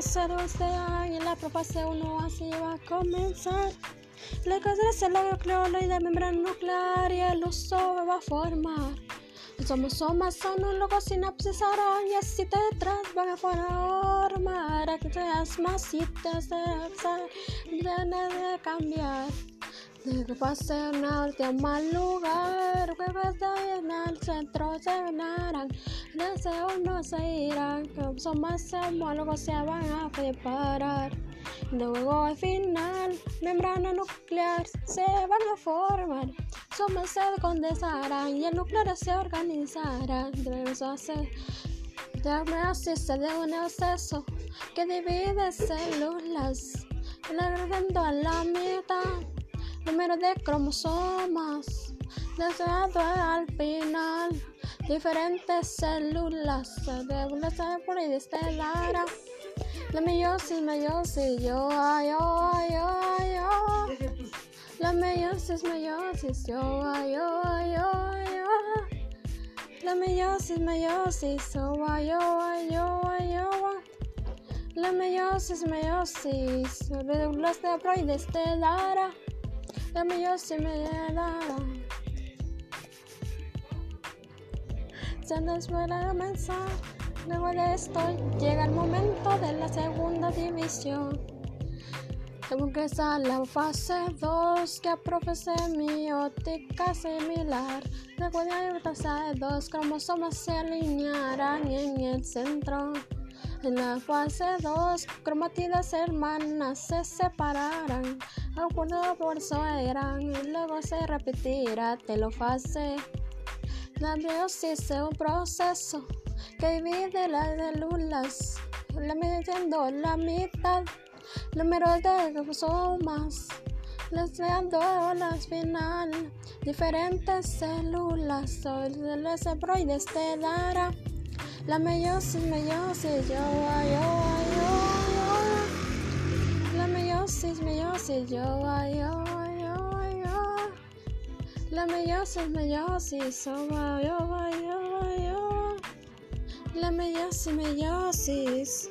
2 de año, la fase 1 así va a comenzar. La cadena es la de membrana nuclear y el uso va a formar. Los somas son un logo sinapsis arañas si detrás van a formar. Te das más citas de, de cambiar. De pase una última lugar, que pase en el centro se venarán, deseo no se irán, que son más homólogos se van a preparar. Luego al final, membrana nuclear se van a formar, somos se condensarán y el núcleo se organizará. Debemos hacer de de un exceso que divide células, agregando a la mitad número de cromosomas. Deseado al final diferentes células una célula y estelar la meiosis meiosis yo yo yo yo la meiosis meiosis yo yo yo yo la meiosis meiosis yo yo yo yo la meiosis meiosis de una célula y Dame yo si me da. Se nos fuera comenzar. Luego de esto llega el momento de la segunda división. Según que está la fase 2 que aprofe semiótica similar. Luego de la fase 2 cromosomas se alinearán en el centro. En la fase 2, cromátidas hermanas se separarán, algunos por eran y luego se repetirá. Telofase. La meiosis es un proceso que divide las células, la midiendo la mitad, número de cromosomas, les dando las final, diferentes células, el cerebroides te dará. La meiosis, meiosis, yo, yo, yo, yo. La meiosis, meiosis, yo, yo, yo, yo. La meiosis, meiosis, yo, yo, yo, yo. La meiosis, meiosis.